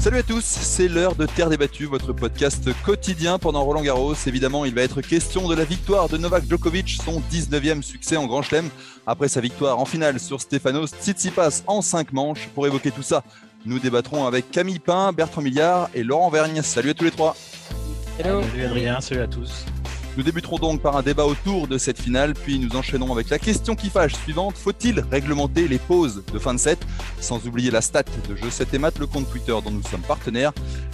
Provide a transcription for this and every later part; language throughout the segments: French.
Salut à tous, c'est l'heure de Terre débattue, votre podcast quotidien pendant Roland Garros. Évidemment, il va être question de la victoire de Novak Djokovic, son 19e succès en Grand Chelem, après sa victoire en finale sur Stefanos Tsitsipas en 5 manches. Pour évoquer tout ça, nous débattrons avec Camille Pain, Bertrand Milliard et Laurent Vergne. Salut à tous les trois. Hello. Salut Adrien, salut à tous. Nous débuterons donc par un débat autour de cette finale, puis nous enchaînons avec la question qui suivante. Faut-il réglementer les pauses de fin de set? Sans oublier la stat de Jeu 7 et Mat, le compte Twitter dont nous sommes partenaires.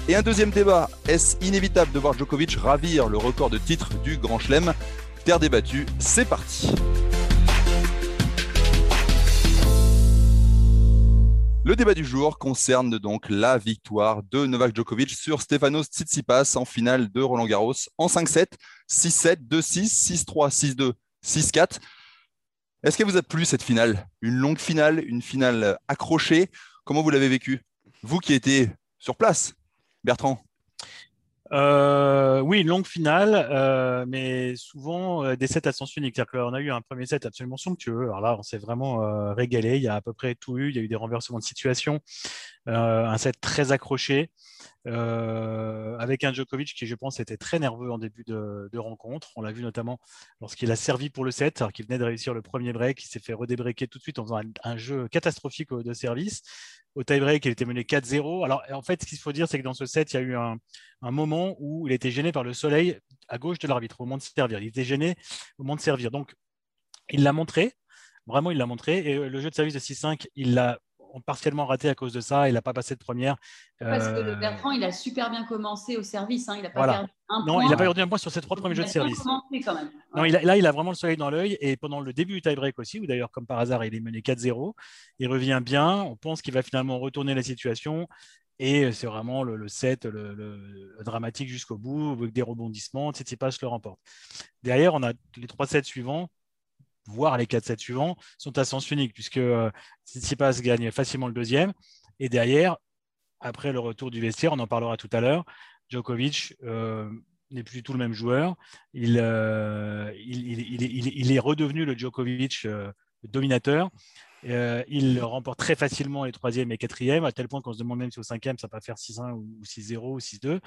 Et un deuxième débat, est-ce inévitable de voir Djokovic ravir le record de titre du Grand Chelem? Terre débattue, c'est parti Le débat du jour concerne donc la victoire de Novak Djokovic sur Stefanos Tsitsipas en finale de Roland Garros en 5-7, 6-7, 2-6, 6-3, 6-2, 6-4. Est-ce qu'elle vous a plu cette finale? Une longue finale, une finale accrochée. Comment vous l'avez vécu Vous qui étiez sur place, Bertrand? Euh, oui, longue finale, euh, mais souvent euh, des sets à sens unique. C'est-à-dire a eu un premier set absolument somptueux. Alors là, on s'est vraiment régalé. Il y a à peu près tout eu. Il y a eu des renversements de situation. un set très accroché. Avec un Djokovic qui, je pense, était très nerveux en début de, rencontre. On l'a vu notamment lorsqu'il a servi pour le set, alors qu'il venait de réussir le premier break. Il s'est fait redébreaker tout de suite en faisant un jeu catastrophique de service au tie-break, il était mené 4-0. Alors, en fait, ce qu'il faut dire, c'est que dans ce set, il y a eu un, moment où il était gêné par le soleil à gauche de l'arbitre au moment de servir. Il était gêné au moment de servir. Donc, il l'a montré. Vraiment, il l'a montré. Et le jeu de service de 6-5, il l'a partiellement raté à cause de ça. Il n'a pas passé de première. Parce que euh, Bertrand, il a super bien commencé au service. Hein. Il n'a pas perdu un non, point. il n'a pas perdu un point sur ses trois premiers jeux de service. Quand même. Non, il là, il a vraiment le soleil dans l'œil. Et pendant le début du tie-break aussi, où d'ailleurs, comme par hasard, il est mené 4-0, il revient bien. On pense qu'il va finalement retourner la situation. Et c'est vraiment le, set le, dramatique jusqu'au bout, avec des rebondissements. Tsitsipas le remporte. Derrière, on a les trois sets suivants voire les 4 sets suivants, sont à sens unique, puisque euh, Tsitsipas gagne facilement le deuxième. Et derrière, après le retour du vestiaire, on en parlera tout à l'heure, Djokovic euh, n'est plus du tout le même joueur. Il, euh, il, est redevenu le Djokovic dominateur. Euh, il remporte très facilement les troisième et quatrième, à tel point qu'on se demande même si au cinquième, ça va faire 6-1 ou 6-0 ou 6-2.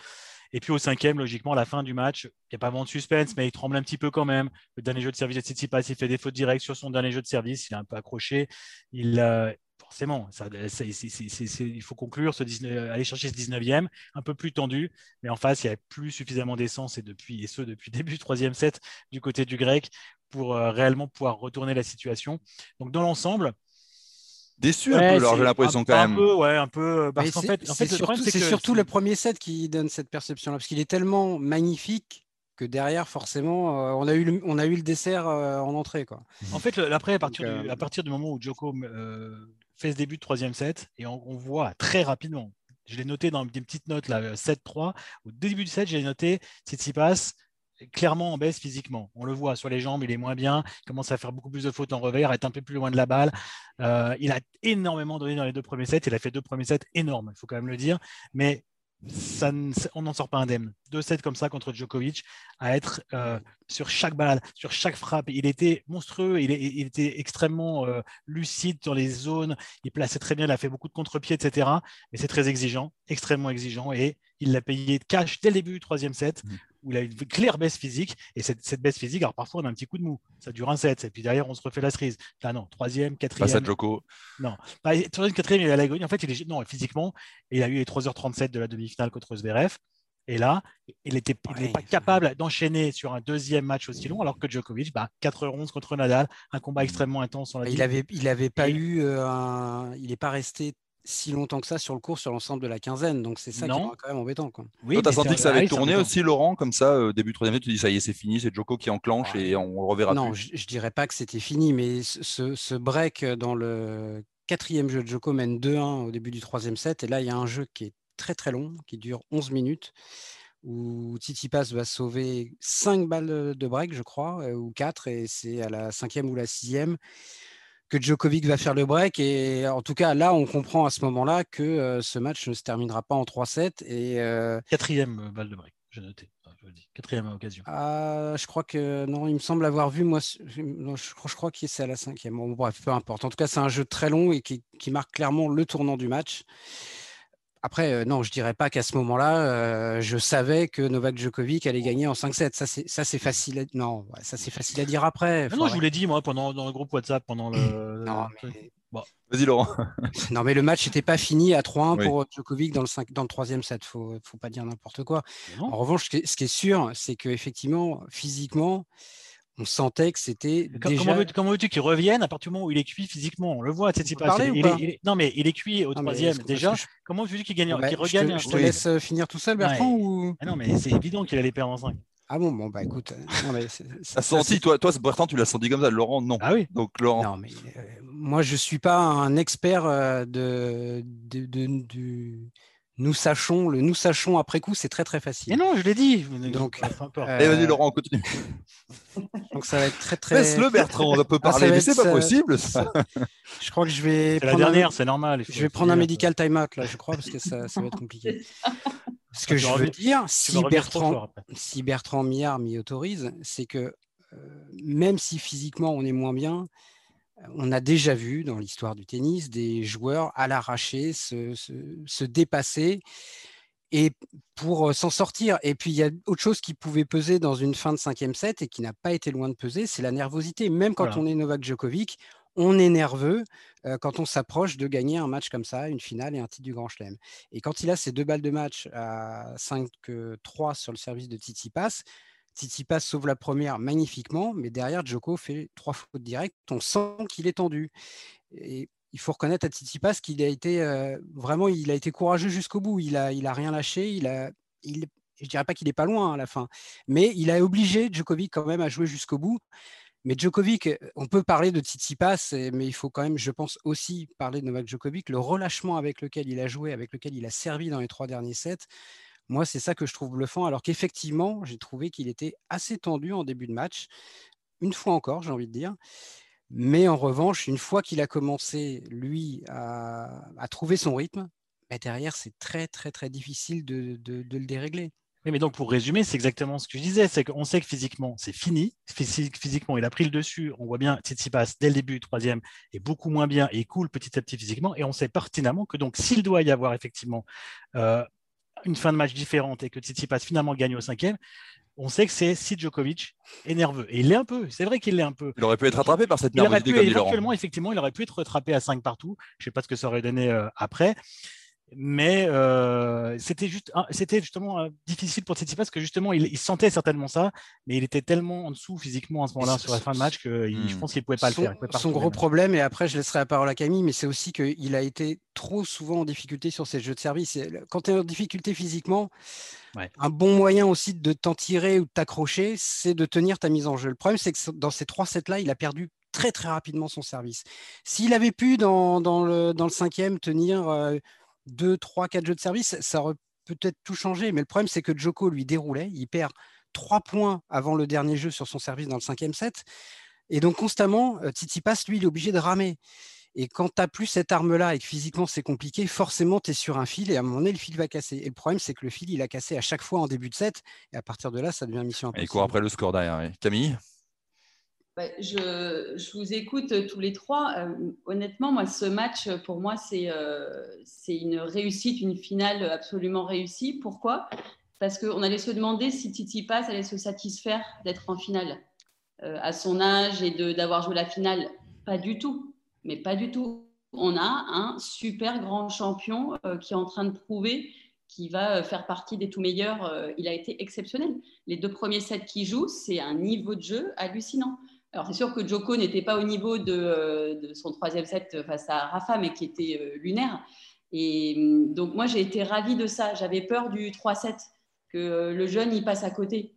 Et puis au cinquième, logiquement, à la fin du match, il n'y a pas vraiment de suspense, mais il tremble un petit peu quand même. Le dernier jeu de service de Tsitsipas, il fait des fautes directes sur son dernier jeu de service, il est un peu accroché. Il, euh, forcément, il faut conclure, ce 19, aller chercher ce 19e, un peu plus tendu, mais en face, il n'y avait plus suffisamment d'essence, et, et ce depuis début troisième set du côté du grec, pour euh, réellement pouvoir retourner la situation. Donc dans l'ensemble, déçu un peu, alors j'ai l'impression quand même. Un peu, ouais, un peu. Parce qu'en fait, c'est surtout, c'est surtout le premier set qui donne cette perception-là, parce qu'il est tellement magnifique que derrière, forcément, euh, on, a eu le, on a eu le dessert euh, en entrée. Quoi. En fait, après, à partir, du, euh, à partir du moment où Joko fait ce début de troisième set, et on, on voit très rapidement, je l'ai noté dans des petites notes, là, 7-3, au début du set, j'ai noté passe clairement en baisse physiquement. On le voit sur les jambes, il est moins bien, il commence à faire beaucoup plus de fautes en revers, être un peu plus loin de la balle. Euh, il a énormément donné dans les deux premiers sets, il a fait deux premiers sets énormes, il faut quand même le dire, mais ça, on n'en sort pas indemne. Deux sets comme ça contre Djokovic, à être euh, sur chaque balle, sur chaque frappe. Il était monstrueux, il, était extrêmement euh, lucide dans les zones, il plaçait très bien, il a fait beaucoup de contre-pieds, etc. Mais c'est très exigeant, extrêmement exigeant, et il l'a payé cash dès le début du troisième set, mmh. Où il a une claire baisse physique. Et cette, baisse physique, alors parfois on a un petit coup de mou, ça dure un set, et puis derrière on se refait la cerise. Là non, troisième, quatrième. Pas à Joko. Non, bah, troisième, quatrième, il a l'agonie. En fait, il est non, physiquement, il a eu les 3h37 de la demi-finale contre Zverev. Et là, il n'était pas capable d'enchaîner sur un deuxième match aussi long, alors que Djokovic, bah, 4h11 contre Nadal, un combat extrêmement intense. il n'avait il avait pas eu, euh, il n'est pas resté si longtemps que ça sur le cours, sur l'ensemble de la quinzaine. Donc c'est ça qui est quand même embêtant. Quoi. Oui, tu as senti que ça allait tourner aussi, Laurent, comme ça, euh, début troisième tu dis ça y est, c'est fini, c'est Joko qui enclenche et on le reverra non, je, ne dirais pas que c'était fini, mais ce, ce, break dans le quatrième jeu de Joko mène 2-1 au début du troisième set. Et là, il y a un jeu qui est très très long, qui dure 11 minutes où Titi Pass va sauver 5 balles de break, je crois, euh, ou 4, et c'est à la cinquième ou la sixième que Djokovic va faire le break. Et en tout cas, là, on comprend à ce moment-là que euh, ce match ne se terminera pas en 3-7. Et, euh, Quatrième euh, balle de break, j'ai noté. Quatrième occasion. Ah, je crois que non, il me semble avoir vu, moi, je, crois, que c'est à la cinquième. Bon, bref, peu importe. En tout cas, c'est un jeu très long et qui, qui marque clairement le tournant du match. Après, euh, non, je dirais pas qu'à ce moment-là, euh, je savais que Novak Djokovic allait gagner en 5-7. Ça, c'est, ça, c'est facile. À... Non, ça, c'est facile à dire après. Non, je vous l'ai dit, moi, pendant, dans le groupe WhatsApp, pendant le. non, Vas-y, Laurent. non, mais le match n'était pas fini à 3-1 pour Djokovic dans le, 5... dans le troisième set. Il ne faut pas dire n'importe quoi. En revanche, ce qui est sûr, c'est qu'effectivement, physiquement, on sentait que c'était. Déjà... Comment veux-tu qu'il revienne à partir du moment où il est cuit physiquement On le voit, c'est Non, mais il est cuit au troisième déjà. Comment veux-tu qu'il gagne, bah, regagne Je te, laisse euh, finir tout seul, Bertrand ou... Ah non, mais c'est évident qu'il allait perdre en 5. Ah bon, bon, bah écoute. Non, mais senti, toi, toi, Bertrand, tu l'as senti comme ça. Laurent, non. Ah oui. Donc, Laurent. Non, mais euh, moi, je ne suis pas un expert euh, de, de, de, nous sachons, le nous sachons après coup, c'est très très facile. Et non, je l'ai dit. Donc, euh, eh, vas-y Laurent, continue. Donc ça va être très très. Laisse-le Bertrand, on peut ah, parler, mais c'est pas possible. Ça. Je crois que je vais. C'est la dernière, c'est normal. Je vais prendre un medical time-out là, je crois, parce que ça, ça va être compliqué. Ce que je veux dire, si Bertrand, si Bertrand Millard m'y autorise, c'est que euh, même si physiquement on est moins bien, on a déjà vu dans l'histoire du tennis des joueurs à l'arracher se, dépasser et pour euh, s'en sortir. Et puis il y a autre chose qui pouvait peser dans une fin de cinquième set et qui n'a pas été loin de peser, c'est la nervosité. Même quand on est Novak Djokovic, on est nerveux euh, quand on s'approche de gagner un match comme ça, une finale et un titre du Grand Chelem. Et quand il a ces deux balles de match à 5-3 sur le service de Titi Pass, Tsitsipas sauve la première magnifiquement, mais derrière, Joko fait trois fautes directes. On sent qu'il est tendu. Et il faut reconnaître à Tsitsipas qu'il a été euh, vraiment, il a été courageux jusqu'au bout. Il a, il a rien lâché. Il a, il, je dirais pas qu'il est pas loin à la fin, mais il a obligé Djokovic quand même à jouer jusqu'au bout. Mais Djokovic, on peut parler de Tsitsipas, mais il faut quand même, je pense aussi parler de Novak Djokovic, le relâchement avec lequel il a joué, avec lequel il a servi dans les trois derniers sets. Moi, c'est ça que je trouve bluffant, alors qu'effectivement, j'ai trouvé qu'il était assez tendu en début de match, une fois encore, j'ai envie de dire. Mais en revanche, une fois qu'il a commencé, lui, à, trouver son rythme, bah, derrière, c'est très, très, très difficile de, le dérégler. Oui, mais donc pour résumer, c'est exactement ce que je disais, c'est qu'on sait que physiquement, c'est fini. physiquement, il a pris le dessus. On voit bien Tsitsipas, dès le début, troisième, est beaucoup moins bien et coule petit à petit physiquement. Et on sait pertinemment que donc s'il doit y avoir effectivement euh, une fin de match différente et que Tsitsipas finalement gagne au cinquième, on sait que c'est si Djokovic est nerveux. Et il l'est un peu, c'est vrai qu'il l'est un peu. Il aurait pu être rattrapé par cette nervosité. Il aurait pu, éventuellement, effectivement, il aurait pu être rattrapé à 5 partout. Je ne sais pas ce que ça aurait donné euh, après. Mais euh, c'était juste, c'était justement euh, difficile pour Tsitsipas parce que justement il, sentait certainement ça, mais il était tellement en dessous physiquement à ce moment-là sur la fin de match que je hmm. pense qu'il ne pouvait pas le faire. son gros problème, et après je laisserai la parole à Camille, mais c'est aussi qu'il a été trop souvent en difficulté sur ses jeux de service. Quand tu es en difficulté physiquement, un bon moyen aussi de t'en tirer ou de t'accrocher, c'est de tenir ta mise en jeu. Le problème, c'est que dans ces trois sets-là, il a perdu très très rapidement son service. S'il avait pu dans, dans, le, dans le cinquième tenir euh, 2, 3, 4 jeux de service, ça aurait peut-être tout changé. Mais le problème, c'est que Joko lui déroulait. Il perd 3 points avant le dernier jeu sur son service dans le cinquième set. Et donc, constamment, euh, Titi passe, lui, il est obligé de ramer. Et quand tu n'as plus cette arme-là et que physiquement c'est compliqué, forcément tu es sur un fil et à un moment donné le fil va casser. Et le problème c'est que le fil il a cassé à chaque fois en début de set et à partir de là ça devient mission impossible. Et il court après le score derrière. Camille? Je, vous écoute tous les trois. Euh, honnêtement, moi, ce match, pour moi, euh, c'est une réussite, une finale absolument réussie. Pourquoi? Parce qu'on allait se demander si Titi Pass allait se satisfaire d'être en finale euh, à son âge et d'avoir joué la finale. Pas du tout, mais pas du tout. On a un super grand champion qui est en train de prouver qu'il va faire partie des tout meilleurs. il a été exceptionnel. Les deux premiers sets qu'il joue, c'est un niveau de jeu hallucinant. Alors, c'est sûr que Joko n'était pas au niveau de, son troisième set face à Rafa, mais qui était euh, lunaire. Et hum, donc, moi, j'ai été ravie de ça. J'avais peur du 3-7, que le jeune y passe à côté.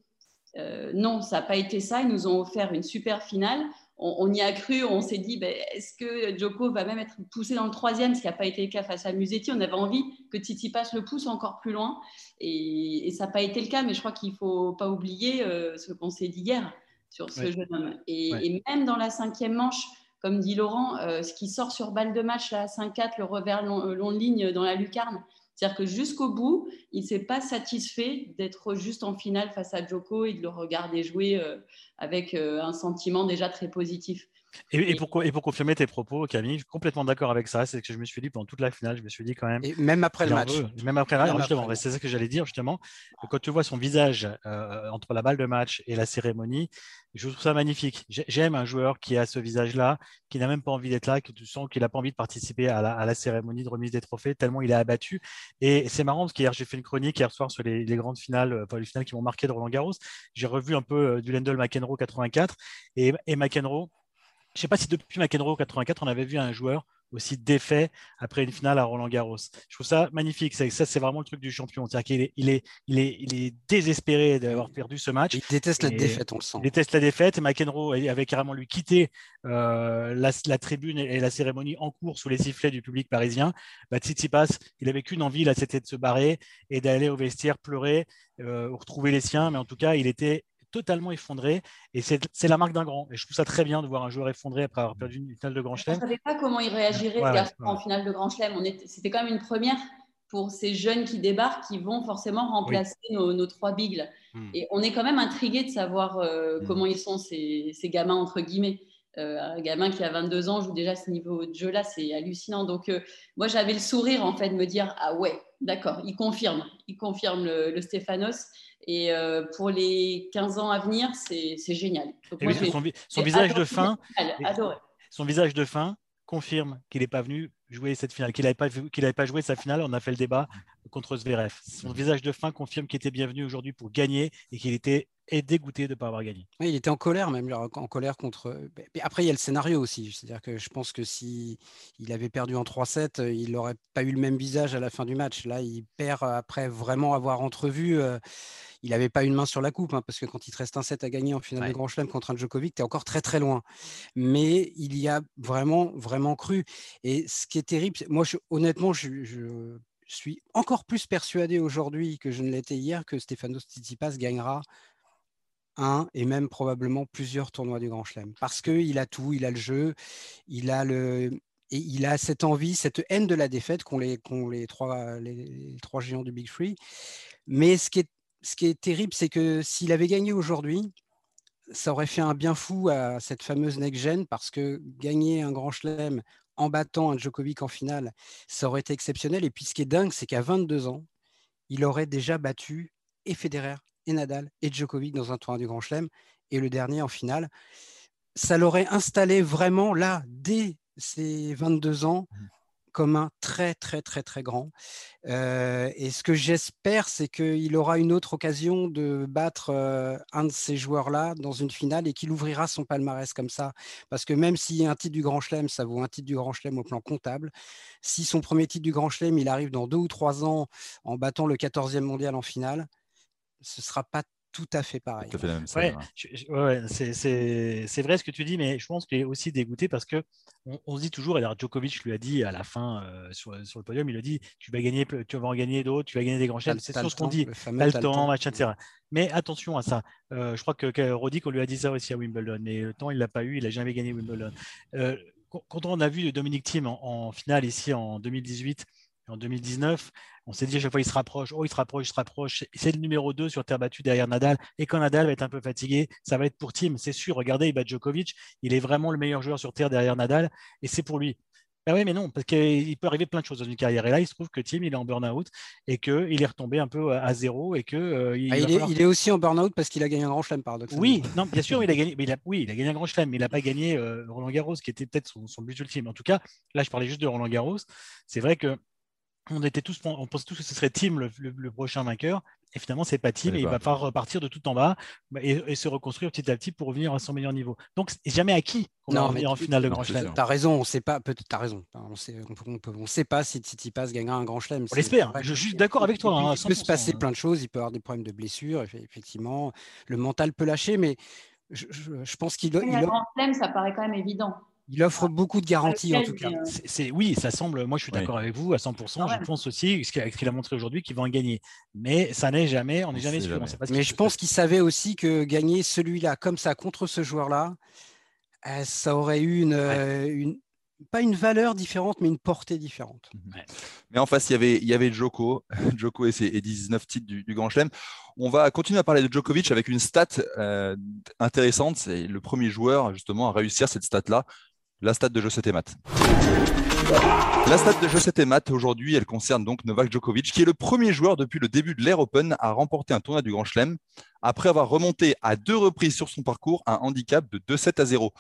non, ça n'a pas été ça. Ils nous ont offert une super finale on, y a cru, on s'est dit, ben, est-ce que Joko va même être poussé dans le troisième, ce qui n'a pas été le cas face à Musetti? On avait envie que Titi passe le pouce encore plus loin, et, ça n'a pas été le cas, mais je crois qu'il ne faut pas oublier euh, ce qu'on s'est dit hier sur ce jeune homme. Et, même dans la cinquième manche, comme dit Laurent, euh, ce qui sort sur balle de match, là, 5-4, le revers long, euh, long ligne dans la lucarne, c'est-à-dire que jusqu'au bout, il ne s'est pas satisfait d'être juste en finale face à Joko et de le regarder jouer euh, avec euh, un sentiment déjà très positif. Et, pour, et, pour, confirmer tes propos, Camille, je suis complètement d'accord avec ça. C'est ce que je me suis dit pendant toute la finale. Je me suis dit quand même. Et même après le match. même après le match, justement. C'est ça que j'allais dire, justement. Quand tu vois son visage euh, entre la balle de match et la cérémonie, je trouve ça magnifique. J'aime un joueur qui a ce visage-là, qui n'a même pas envie d'être là, que tu sens qu'il n'a pas envie de participer à la, cérémonie de remise des trophées, tellement il est abattu. Et c'est marrant parce qu'hier, j'ai fait une chronique hier soir sur les, grandes finales, euh, enfin, les finales qui m'ont marqué de Roland Garros. J'ai revu un peu euh, du Lendl McEnroe 84 et, et McEnroe je ne sais pas si depuis McEnroe 84, on avait vu un joueur aussi défait après une finale à Roland Garros. Je trouve ça magnifique. Ça, c'est vraiment le truc du champion. C'est-à-dire qu'il est, il est, il est, il est désespéré d'avoir perdu ce match. Il déteste la défaite, on le sent. Il déteste la défaite. Et McEnroe avait carrément lui quitté euh, la, tribune et la cérémonie en cours sous les sifflets du public parisien. Bah, Tsitsipas, il avait qu'une envie, là, c'était de se barrer et d'aller au vestiaire pleurer, euh, retrouver les siens. Mais en tout cas, il était totalement effondré. Et c'est la marque d'un grand. Et je trouve ça très bien de voir un joueur effondré après avoir perdu une finale de Grand Chelem. Je ne savais pas comment il réagirait en finale de Grand Chelem. C'était quand même une première pour ces jeunes qui débarquent, qui vont forcément remplacer nos, trois bigles. Hmm. Et on est quand même intrigué de savoir euh, hmm. comment ils sont, ces, ces, gamins, entre guillemets. Euh, un gamin qui a 22 ans joue déjà ce niveau de jeu-là, c'est hallucinant. Donc, euh, moi, j'avais le sourire, en fait, de me dire Ah ouais, d'accord, il confirme, il confirme le, le Stéphanos. Et euh, pour les 15 ans à venir, c'est génial. son, visage de fin, son visage de fin confirme qu'il n'est pas venu jouer cette finale, qu'il n'avait pas, pas joué sa finale. On a fait le débat contre Zverev. Son visage de fin confirme qu'il était bienvenu aujourd'hui pour gagner et qu'il était dégoûté de ne pas avoir gagné. il était en colère même, en colère contre. Mais après, il y a le scénario aussi. C'est-à-dire que je pense que si il avait perdu en 3-7, il n'aurait pas eu le même visage à la fin du match. Là, il perd après vraiment avoir entrevu. Euh, il n'avait pas une main sur la coupe, hein, parce que quand il te reste un set à gagner en finale de Grand Chelem contre un Djokovic, tu es encore très très loin. Mais il y a vraiment, vraiment cru. Et ce qui est terrible, moi honnêtement, je, suis encore plus persuadé aujourd'hui que je ne l'étais hier que Stefanos Tsitsipas gagnera un et même probablement plusieurs tournois du Grand Chelem. Parce qu'il a tout, il a le jeu, il a le, et il a cette envie, cette haine de la défaite qu'ont les, les, trois, les, trois géants du Big Free. Mais ce qui est ce qui est terrible, c'est que s'il avait gagné aujourd'hui, ça aurait fait un bien fou à cette fameuse next-gen parce que gagner un grand chelem en battant un Djokovic en finale, ça aurait été exceptionnel. Et puis ce qui est dingue, c'est qu'à 22 ans, il aurait déjà battu et Federer et Nadal et Djokovic dans un tournoi du grand chelem et le dernier en finale. Ça l'aurait installé vraiment là, dès ses 22 ans, mmh comme un très très très très grand. Euh, et ce que j'espère, c'est qu'il aura une autre occasion de battre euh, un de ces joueurs-là dans une finale et qu'il ouvrira son palmarès comme ça. Parce que même si un titre du Grand Chelem, ça vaut un titre du Grand Chelem au plan comptable, si son premier titre du Grand Chelem, il arrive dans deux ou trois ans en battant le 14e mondial en finale, ce sera pas tout à fait pareil. ouais, c'est vrai ce que tu dis, mais je pense qu'il est aussi dégoûté parce que on, se dit toujours, alors Djokovic lui a dit à la fin euh, sur, sur, le podium, il a dit tu vas gagner, tu vas en gagner d'autres, tu vas gagner des grands chefs. C'est ce qu'on dit, le, temps, match, etc. Mais attention à ça. Euh, je crois que, que Roddick, on lui a dit ça aussi à Wimbledon, mais le temps il l'a pas eu, il a jamais gagné Wimbledon. Euh, quand on a vu Dominique Thiem en, en finale ici en 2018 en 2019, on s'est dit à chaque fois il se rapproche, oh il se rapproche, il se rapproche. C'est le numéro 2 sur terre battue derrière Nadal. Et quand Nadal va être un peu fatigué, ça va être pour Tim, c'est sûr. Regardez, il bat Djokovic, il est vraiment le meilleur joueur sur terre derrière Nadal, et c'est pour lui. Ben oui, mais non, parce qu'il peut arriver plein de choses dans une carrière. Et là, il se trouve que Tim, il est en burn-out et qu'il est retombé un peu à zéro. Et que, euh, il, ah, est, aussi en burn-out parce qu'il a gagné un grand chelem, paradoxalement. Oui, non, bien sûr, il a gagné, mais il a, oui, il a gagné un grand chelem, mais il n'a pas gagné euh, Roland Garros, qui était peut-être son, son, but ultime. En tout cas, là, je parlais juste de Roland Garros. C'est vrai que on était tous, on pensait tous que ce serait Tim le, prochain vainqueur. Et finalement, c'est pas Tim et, il va falloir repartir de tout en bas et, se reconstruire petit à petit pour revenir à son meilleur niveau. Donc, jamais acquis qu'on va revenir en finale de Grand Chelem. Tu as raison, on sait pas, peut-être, as raison. On sait, on, sait pas si Titi Pass gagnera un Grand Chelem. On l'espère, je suis d'accord avec toi. Hein, il peut se passer hein. plein de choses, il peut avoir des problèmes de blessure, effectivement. Le mental peut lâcher, mais je, pense qu'il. Un Grand Chelem, ça paraît quand même évident. Il offre beaucoup de garanties en tout cas. Euh, c'est, oui, ça semble. Moi, je suis d'accord avec vous à 100%. Ah je pense aussi, ce qu'il a montré aujourd'hui, qu'il va en gagner. Mais ça n'est jamais, on n'est jamais sûr. Mais je pense qu'il savait aussi que gagner celui-là comme ça contre ce joueur-là, euh, ça aurait eu euh, une, pas une valeur différente, mais une portée différente. Mais en face, il y avait, il y avait Joko, Joko et ses 19 titres du, Grand Chelem. On va continuer à parler de Djokovic avec une stat intéressante. C'est le premier joueur justement à réussir cette stat-là la stat de José Temat. La stat de José Temat aujourd'hui, elle concerne donc Novak Djokovic, qui est le premier joueur depuis le début de l'Air Open à remporter un tournoi du Grand Chelem, après avoir remonté à deux reprises sur son parcours un handicap de 2-7 à 0.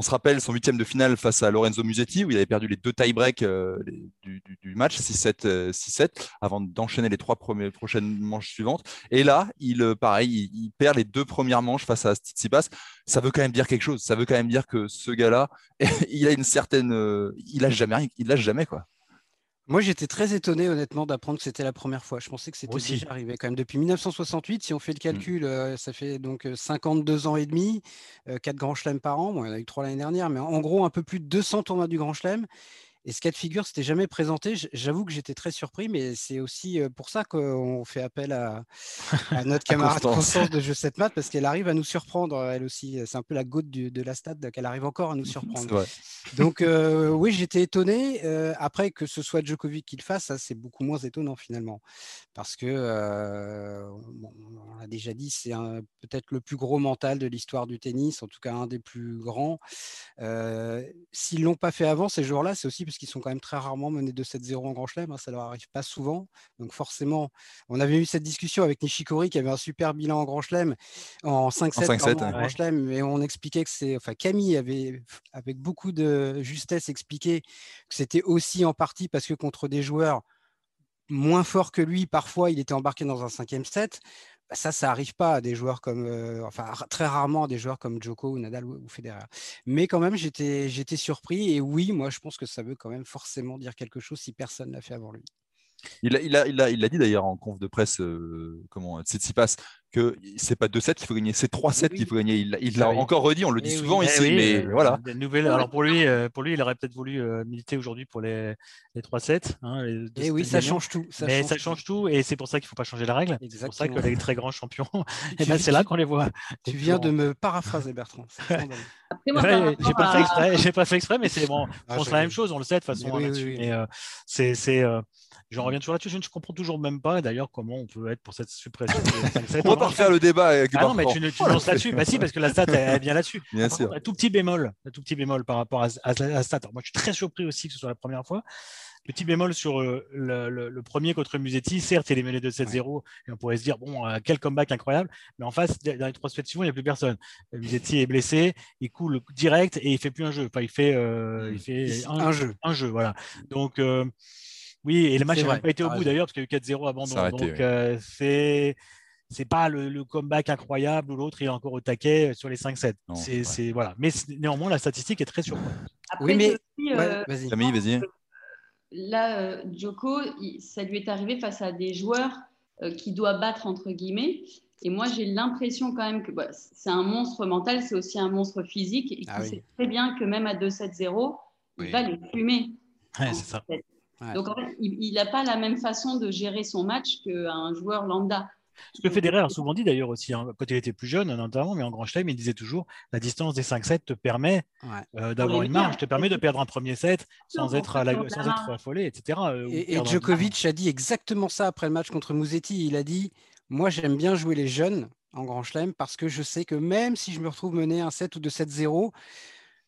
On se rappelle son huitième de finale face à Lorenzo Musetti, où il avait perdu les deux tie-breaks euh, du, match, 6-7, 6-7, euh, avant d'enchaîner les trois prochaines manches suivantes. Et là, il, euh, pareil, il, perd les deux premières manches face à Tsitsipas. Ça veut quand même dire quelque chose. Ça veut quand même dire que ce gars-là, il a une certaine, il lâche jamais, il lâche jamais quoi. Moi, j'étais très étonné, honnêtement, d'apprendre que c'était la première fois. Je pensais que c'était déjà arrivé quand même depuis 1968. Si on fait le mmh. calcul, euh, ça fait donc 52 euh, ans et demi, 4 euh, grands chelems par an. Bon, il y en a eu 3 l'année dernière, mais en gros, un peu plus de 200 tournois du grand chelem. Et ce cas de figure, c'était jamais présenté. J'avoue que j'étais très surpris, mais c'est aussi pour ça qu'on fait appel à, notre camarade Constance. de Jeu 7 Math, parce qu'elle arrive à nous surprendre, elle aussi. C'est un peu la goutte de la stade qu'elle arrive encore à nous surprendre. Donc, oui, j'étais étonné. après, que ce soit Djokovic qui le fasse, ça, c'est beaucoup moins étonnant finalement. Parce que, on l'a déjà dit, c'est peut-être le plus gros mental de l'histoire du tennis, en tout cas un des plus grands. S'ils ne l'ont pas fait avant, ces jours-là, c'est aussi parce qu'ils sont quand même très rarement menés de 7-0 en Grand Chelem, hein, ça leur arrive pas souvent. Donc forcément, on avait eu cette discussion avec Nishikori qui avait un super bilan en Grand Chelem, en 5-7 en, Grand Chelem, et on expliquait que c'est, enfin Camille avait avec beaucoup de justesse expliqué que c'était aussi en partie parce que contre des joueurs moins forts que lui, parfois il était embarqué dans un cinquième set. Bah, ça, ça n'arrive pas à des joueurs comme, euh, enfin très rarement à des joueurs comme Joko ou Nadal ou, Federer. Mais quand même, j'étais, j'étais surpris et oui, moi je pense que ça veut quand même forcément dire quelque chose si personne l'a fait avant lui. Il l'a il a, il a, il a dit d'ailleurs en conf de presse, euh, comment Tsitsipas, que c'est pas 2-7 qu'il faut gagner, c'est 3-7 qu'il faut gagner. Il l'a encore redit, on le dit souvent ici, mais voilà. Nouvelle, alors pour lui, euh, pour lui, il aurait peut-être voulu euh, militer aujourd'hui pour les, les 3-7. Hein, et oui, ça change tout. Ça mais change ça change tout, et c'est pour ça qu'il ne faut pas changer la règle. C'est pour ça que les très grands champions, et ben c'est là qu'on les voit. Tu viens de me paraphraser, Bertrand. J'ai pas, fait exprès, pas fait exprès, mais c'est bon. Ah, pense la même chose, on le sait de toute façon. Mais euh, c'est J'en reviens toujours là-dessus. Je ne comprends toujours même pas d'ailleurs comment on peut être pour cette suppression. on va pas refaire le débat. Avec ah non, mais tu, tu lances là-dessus. Bah si, parce que la stat est bien là-dessus. Bien sûr. Un tout petit bémol, un tout petit bémol par rapport à, la stat. moi, je suis très surpris aussi que ce soit la première fois. Petit bémol sur euh, le, premier contre Musetti, certes, il est mené de 7-0 et on pourrait se dire, bon, euh, quel comeback incroyable, mais en face, dans les trois semaines suivantes, il n'y a plus personne. Musetti est blessé, il coule direct et il fait plus un jeu. Enfin, il fait, euh, il fait un, jeu. Un jeu, voilà. Donc, oui, et le match n'a pas été au bout d'ailleurs, parce qu'il y a eu 4-0 abandon. Donc, euh, c'est c'est pas le, comeback incroyable où l'autre est encore au taquet sur les 5-7. C'est voilà. Mais néanmoins, la statistique est très surprenante. oui, mais euh, vas-y. Camille, vas-y. Là, euh, Joko, ça lui est arrivé face à des joueurs qui doit battre entre guillemets. Et moi, j'ai l'impression quand même que bah, c'est un monstre mental, c'est aussi un monstre physique, et ah sait très bien que même à 2-7-0, il va les fumer. Ouais, c'est ça. Donc en fait, il n'a pas la même façon de gérer son match qu'un joueur lambda. Ce que Federer a souvent dit d'ailleurs aussi, hein, quand il était plus jeune, notamment, mais en Grand Chelem, il disait toujours la distance des 5 sets te permet euh, d'avoir une marge, te permet de perdre un premier set sans, être, à la, sans être affolé, etc. Euh, et, Djokovic a dit exactement ça après le match contre Musetti. Il a dit Moi, j'aime bien jouer les jeunes en Grand Chelem parce que je sais que même si je me retrouve mené un 7 ou 2 7-0,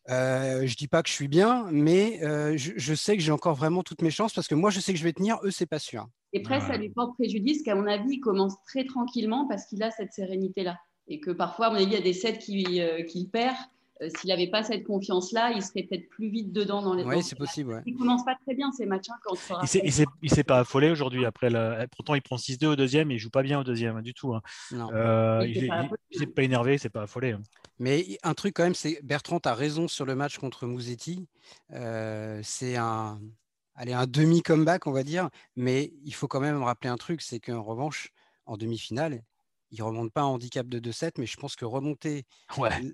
euh, je dis pas que je suis bien, mais euh, je, sais que j'ai encore vraiment toutes mes chances parce que moi, je sais que je vais tenir, eux, c'est pas sûr. Et presque, ça lui porte préjudice qu'à mon avis, il commence très tranquillement parce qu'il a cette sérénité-là. Et que parfois, à mon avis, il y a des sets qu'il euh, perd euh, s'il n'avait pas cette confiance-là, il serait peut-être plus vite dedans dans les. Oui, c'est possible. Il commence pas très bien ces matchs. Hein, quand il ne s'est pas affolé aujourd'hui. Après, pourtant, il prend 6-2 au deuxième et il joue pas bien au deuxième hein, du tout. Hein. Euh, il s'est pas, énervé, c'est pas affolé. Mais un truc quand même, c'est Bertrand, tu as raison sur le match contre Mouzetti. Euh, c'est un, allez, un demi-comeback, on va dire. Mais il faut quand même rappeler un truc, c'est qu'en revanche, en demi-finale, il ne remonte pas un handicap de 2-7, mais je pense que remonter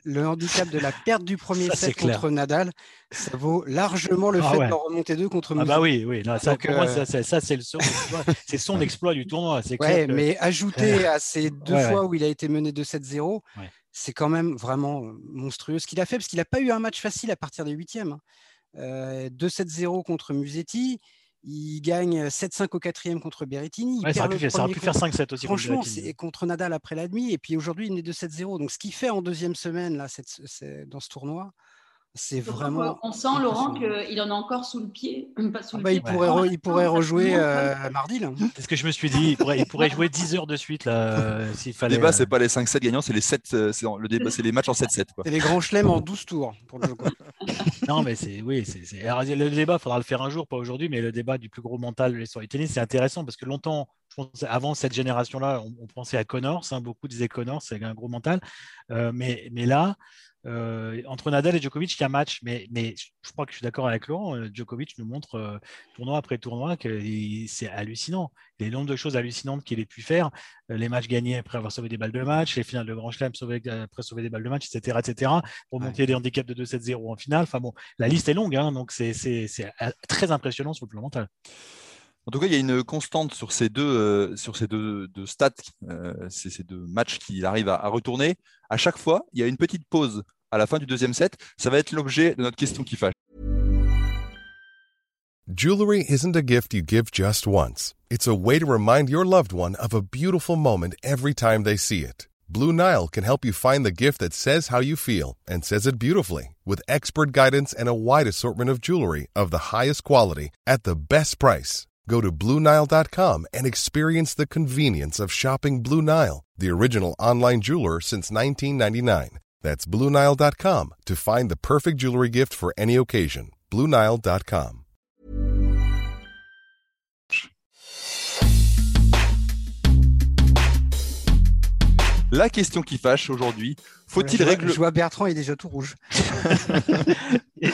le handicap de la perte du premier set contre Nadal, ça vaut largement le ah fait de remonter deux contre Ah bah oui, oui. ça, pour moi, euh, ça, c'est son, c'est son exploit du tournoi. Ouais, mais ajouter à ces deux fois où il a été mené 2-7-0, c'est quand même vraiment euh, monstrueux ce qu'il a fait, parce qu'il n'a pas eu un match facile à partir des huitièmes. 2-7-0 hein. euh, contre Musetti, il gagne 7-5 au quatrième contre Berrettini. ça, aurait pu, faire 5-7 aussi. Franchement, c'est contre Nadal après la demi. Et puis aujourd'hui, il est de 7-0. Donc ce qu'il fait en deuxième semaine là, dans ce tournoi, c'est vraiment. On sent, Laurent, qu'il en a encore sous le pied. il, pourrait il, pourrait rejouer euh, mardi. C'est ce que je me suis dit. Il pourrait, jouer 10 heures de suite. Là, s'il fallait, le débat, c'est pas les 5-7 gagnants, c'est les 7. Euh, le débat, c'est les matchs en 7-7. C'est les grands chelems en 12 tours. Pour le non, mais c'est. Oui, c'est, le débat, il faudra le faire un jour, pas aujourd'hui, mais le débat du plus gros mental sur les tennis, c'est intéressant parce que longtemps, avant cette génération-là, on, pensait à Connors, hein, beaucoup disaient Connors, c'est un gros mental. Euh, mais, mais là, euh, entre Nadal et Djokovic, il y a un match, mais, mais je crois que je suis d'accord avec Laurent. Euh, Djokovic nous montre euh, tournoi après tournoi que c'est hallucinant. Les nombres de choses hallucinantes qu'il ait pu faire, les matchs gagnés après avoir sauvé des balles de match, les finales de Grand Chelem après sauver des balles de match, etc., etc. Pour monter des handicaps de 2-7-0 en finale. Enfin bon, la liste est longue, hein, donc c'est très impressionnant sur le plan mental. En tout cas, il y a une constante sur ces deux, sur ces deux, stats, ces deux matchs qu'il arrive à, retourner. À chaque fois, il y a une petite pause à la fin du deuxième set. Ça va être l'objet de notre question qui fâche. Jewelry isn't a gift you give just once. It's a way to remind your loved one of a beautiful moment every time they see it. Blue Nile can help you find the gift that says how you feel and says it beautifully with expert guidance and a wide assortment of jewelry of the highest quality at the best price. Go to BlueNile.com and experience the convenience of shopping Blue Nile, the original online jeweler since 1999. That's BlueNile.com to find the perfect jewelry gift for any occasion. BlueNile.com. La question qui fâche aujourd'hui, faut-il régler. Je vois Bertrand, il est déjà tout rouge.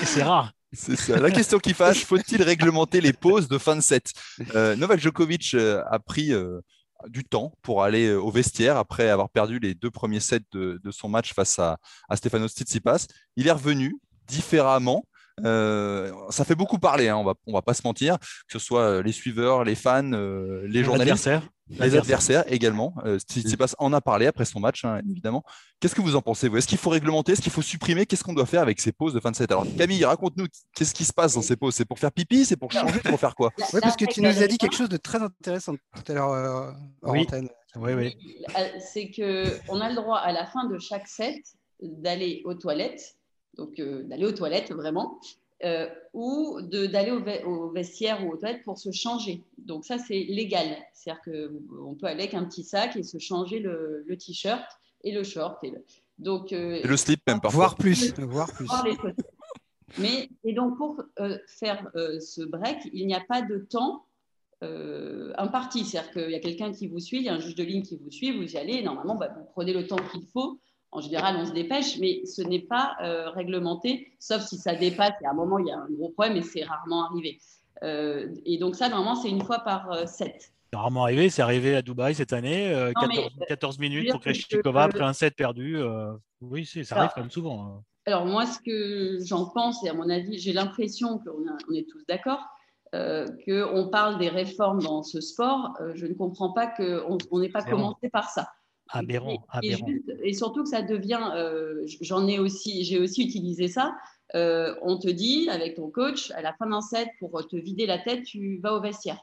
C'est rare. C'est ça. La question qui fâche, faut-il réglementer les pauses de fin de set? Euh, Novak Djokovic euh, a pris euh, du temps pour aller au vestiaire après avoir perdu les deux premiers sets de, son match face à, à Stefanos Tsitsipas. Il est revenu différemment. ça fait beaucoup parler, hein, on va, on va pas se mentir, que ce soit les suiveurs, les fans, les journalistes. Les adversaires également. Euh, passe en a parlé après son match, hein, évidemment. Qu'est-ce que vous en pensez Est-ce qu'il faut réglementer? Est-ce qu'il faut supprimer? Qu'est-ce qu'on doit faire avec ces pauses de fin de set? Alors Camille, raconte-nous, qu'est-ce qui se passe dans ces pauses? C'est pour faire pipi? C'est pour changer? Pour faire quoi? Oui, parce que tu nous as dit quelque chose de très intéressant tout à l'heure euh, oui. Oui, oui. C'est qu'on a le droit à la fin de chaque set d'aller aux toilettes, donc euh, d'aller aux toilettes vraiment, euh, ou d'aller au, vestiaire ou aux toilettes pour se changer. Donc ça, c'est légal. C'est-à-dire qu'on peut aller avec un petit sac et se changer le, t-shirt et le short. Et le, donc, euh, le slip même parfois. Voir plus. Voir plus. Mais, et donc, pour euh, faire ce break, il n'y a pas de temps imparti. C'est-à-dire qu'il y a quelqu'un qui vous suit, il y a un juge de ligne qui vous suit, vous y allez. Normalement, bah, vous prenez le temps qu'il faut en général, on se dépêche, mais ce n'est pas euh, réglementé, sauf si ça dépasse. Et à un moment, il y a un gros problème et c'est rarement arrivé. Euh, et donc ça, normalement, c'est une fois par euh, set. C'est rarement arrivé, c'est arrivé à Dubaï cette année, 14, minutes pour Kreshikova après un set perdu. oui, ça arrive quand même souvent. Hein. Alors moi, ce que j'en pense, et à mon avis, j'ai l'impression qu'on on est tous d'accord, qu'on parle des réformes dans ce sport. je ne comprends pas qu'on n'ait pas commencé par ça. Aberrant, et, surtout que ça devient, euh, j'en ai aussi, j'ai aussi utilisé ça. Euh, on te dit avec ton coach à la fin d'un set pour te vider la tête, tu vas au vestiaire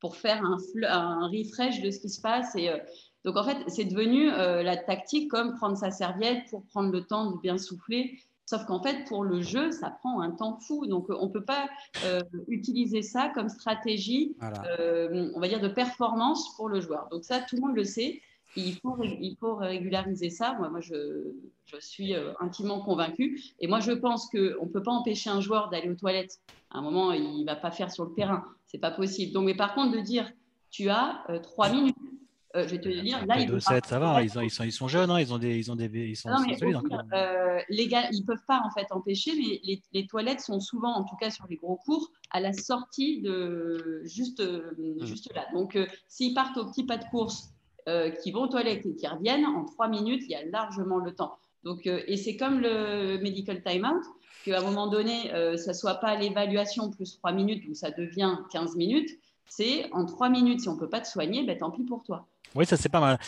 pour faire un, un refresh de ce qui se passe. Et euh, donc en fait, c'est devenu la tactique comme prendre sa serviette pour prendre le temps de bien souffler. Sauf qu'en fait, pour le jeu, ça prend un temps fou. Donc, on ne peut pas utiliser ça comme stratégie, on va dire, de performance pour le joueur. Donc, ça, tout le monde le sait. Il faut, il faut régulariser ça. Moi, moi je, je suis euh, intimement convaincue. Et moi, je pense qu'on ne peut pas empêcher un joueur d'aller aux toilettes. À un moment, il ne va pas faire sur le terrain. Ce n'est pas possible. Donc, mais par contre, de dire, tu as euh, trois minutes. Euh, je vais te dire, là, ils, ça va, ils, sont, ils, sont, ils sont jeunes, hein, ils ont des, ils ont des, ils sont, non, mais solides, les gars, ils peuvent pas en fait empêcher, mais les, les, toilettes sont souvent, en tout cas sur les gros cours, à la sortie de juste, mmh. juste là. Donc, s'ils partent au petit pas de course euh, qui vont aux toilettes et qui reviennent, en trois minutes, il y a largement le temps. Donc, euh, et c'est comme le medical timeout, qu'à un moment donné, euh, ça ne soit pas l'évaluation plus trois minutes, où ça devient 15 minutes. C'est en trois minutes, si on ne peut pas te soigner, ben, tant pis pour toi. Oui, ça c'est pas mal.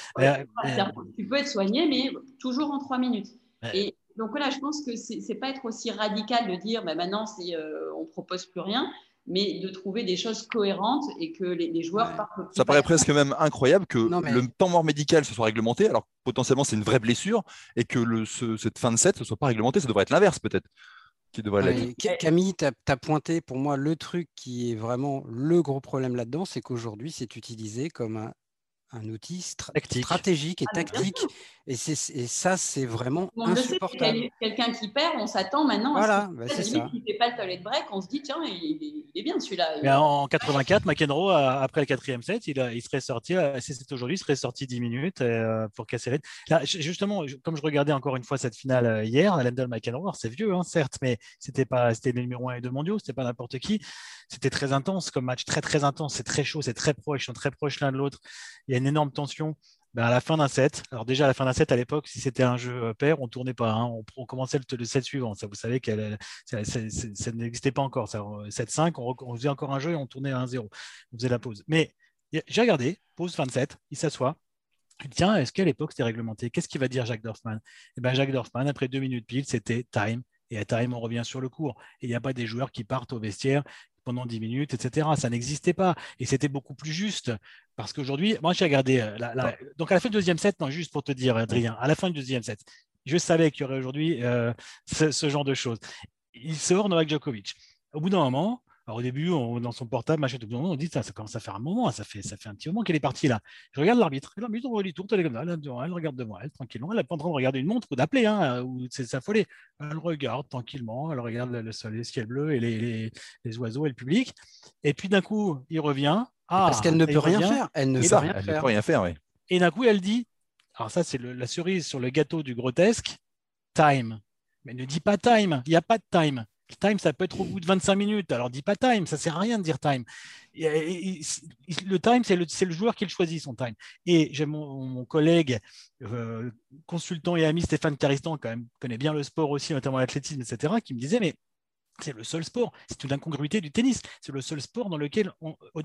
Tu peux être soigné, mais toujours en trois minutes. Et donc voilà, je pense que c'est n'est pas être aussi radical de dire ben, maintenant, on ne propose plus rien mais de trouver des choses cohérentes et que les, joueurs partent. Ça paraît presque même incroyable que le temps mort médical se soit réglementé, alors potentiellement c'est une vraie blessure, et que le, cette fin de set ne soit pas réglementée. Ça devrait être l'inverse peut-être. Qui devrait Camille, tu as, pointé pour moi le truc qui est vraiment le gros problème là-dedans, c'est qu'aujourd'hui c'est utilisé comme un, un outil stratégique et ah, tactique. Et, et, ça, c'est vraiment on insupportable. Quelqu'un qui perd, on s'attend maintenant voilà, à ce bah, ne fait pas le toilet break, on se dit, tiens, il, est, bien celui-là. En 84, McEnroe, après le quatrième set, il, il serait sorti, c'est aujourd'hui, il serait sorti 10 minutes euh, pour casser les... Là, justement, comme je regardais encore une fois cette finale euh, hier, Lendl McEnroe, c'est vieux, hein, certes, mais c'était pas c'était les numéro 1 et 2 mondiaux, c'était pas n'importe qui. C'était très intense comme match, très très intense, c'est très chaud, c'est très proche, ils sont très proches l'un de l'autre. Il y a énorme tension. Ben, à la fin d'un set, alors déjà à la fin d'un set à l'époque, si c'était un jeu euh, pair, on tournait pas, hein. on, commençait le, set suivant. Ça, vous savez que ça, n'existait pas encore. 7-5, on, on, faisait encore un jeu et on tournait à 1-0. On faisait la pause. Mais j'ai regardé, pause 27, il s'assoit. Tiens, est-ce qu'à l'époque c'était réglementé? Qu'est-ce qu'il va dire Jacques Dorfman? Et eh ben Jacques Dorfman, après deux minutes pile, c'était time. Et à time, on revient sur le cours. Et il n'y a pas des joueurs qui partent au vestiaire pendant 10 minutes, etc. Ça n'existait pas. Et c'était beaucoup plus juste. Parce qu'aujourd'hui, moi, j'ai regardé. Euh, donc, à la fin du deuxième set, non, juste pour te dire, Adrien, à la fin du deuxième set, je savais qu'il y aurait aujourd'hui euh, ce, genre de choses. Il sort Novak Djokovic. Au bout d'un moment, alors au début, on, dans son portable, machin, tout on dit ça, ça commence à faire un moment, ça fait, ça fait un petit moment qu'elle est partie là. Je regarde l'arbitre, l'arbitre, on elle tourne, elle est comme ça, elle, regarde devant elle tranquillement, elle n'est pas en train de regarder une montre ou d'appeler, hein, ou c'est s'affoler. Elle regarde tranquillement, elle regarde le, soleil, le ciel bleu et les, les, oiseaux et le public. Et puis d'un coup, il revient. Ah, Parce qu'elle ne peut rien faire. Elle ne, peut rien, elle faire. peut rien faire. Oui. Et d'un coup, elle dit, alors ça c'est la cerise sur le gâteau du grotesque, time. Mais ne dis pas time, il n'y a pas de time. Time, ça peut être au bout de 25 minutes. Alors, dis pas time, ça sert à rien de dire time. le time, c'est le, joueur qui le choisit, son time. Et j'ai mon, collègue, euh, consultant et ami Stéphane Caristan, quand même, connaît bien le sport aussi, notamment l'athlétisme, etc., qui me disait, mais c'est le seul sport, c'est une incongruité du tennis. C'est le seul sport dans lequel